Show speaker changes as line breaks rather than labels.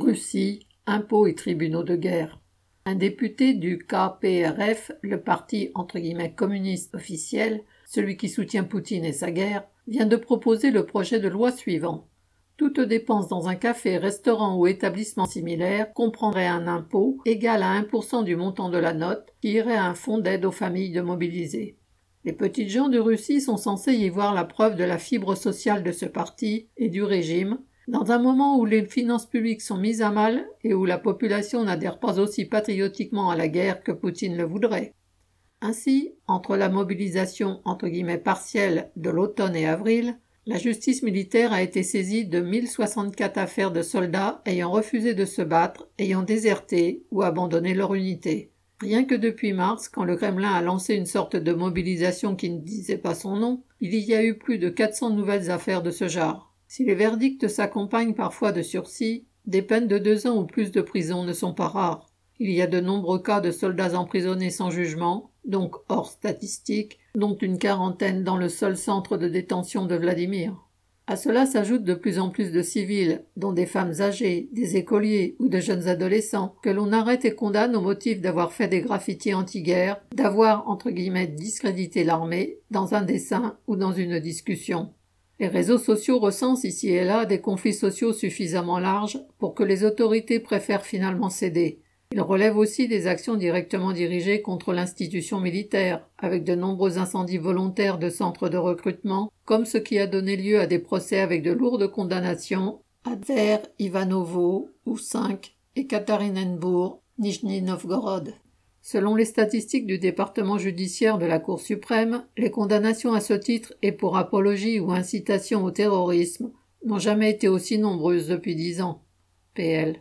Russie, impôts et tribunaux de guerre. Un député du KPRF, le parti entre guillemets communiste officiel, celui qui soutient Poutine et sa guerre, vient de proposer le projet de loi suivant. Toute dépense dans un café, restaurant ou établissement similaire comprendrait un impôt égal à 1% du montant de la note qui irait à un fonds d'aide aux familles de mobilisés. Les petites gens de Russie sont censés y voir la preuve de la fibre sociale de ce parti et du régime, dans un moment où les finances publiques sont mises à mal et où la population n'adhère pas aussi patriotiquement à la guerre que Poutine le voudrait. Ainsi, entre la mobilisation entre guillemets partielle de l'automne et avril, la justice militaire a été saisie de 1064 affaires de soldats ayant refusé de se battre, ayant déserté ou abandonné leur unité. Rien que depuis mars, quand le Kremlin a lancé une sorte de mobilisation qui ne disait pas son nom, il y a eu plus de 400 nouvelles affaires de ce genre. Si les verdicts s'accompagnent parfois de sursis, des peines de deux ans ou plus de prison ne sont pas rares. Il y a de nombreux cas de soldats emprisonnés sans jugement, donc hors statistique, dont une quarantaine dans le seul centre de détention de Vladimir. À cela s'ajoutent de plus en plus de civils, dont des femmes âgées, des écoliers ou de jeunes adolescents, que l'on arrête et condamne au motif d'avoir fait des graffitis anti-guerre, d'avoir, entre guillemets, discrédité l'armée, dans un dessin ou dans une discussion. Les réseaux sociaux recensent ici et là des conflits sociaux suffisamment larges pour que les autorités préfèrent finalement céder. Il relève aussi des actions directement dirigées contre l'institution militaire, avec de nombreux incendies volontaires de centres de recrutement, comme ce qui a donné lieu à des procès avec de lourdes condamnations à Tver, Ivanovo, Oussinsk et Katarinenbourg, Nijni Novgorod. Selon les statistiques du département judiciaire de la Cour suprême, les condamnations à ce titre et pour apologie ou incitation au terrorisme n'ont jamais été aussi nombreuses depuis dix ans. PL.